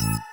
you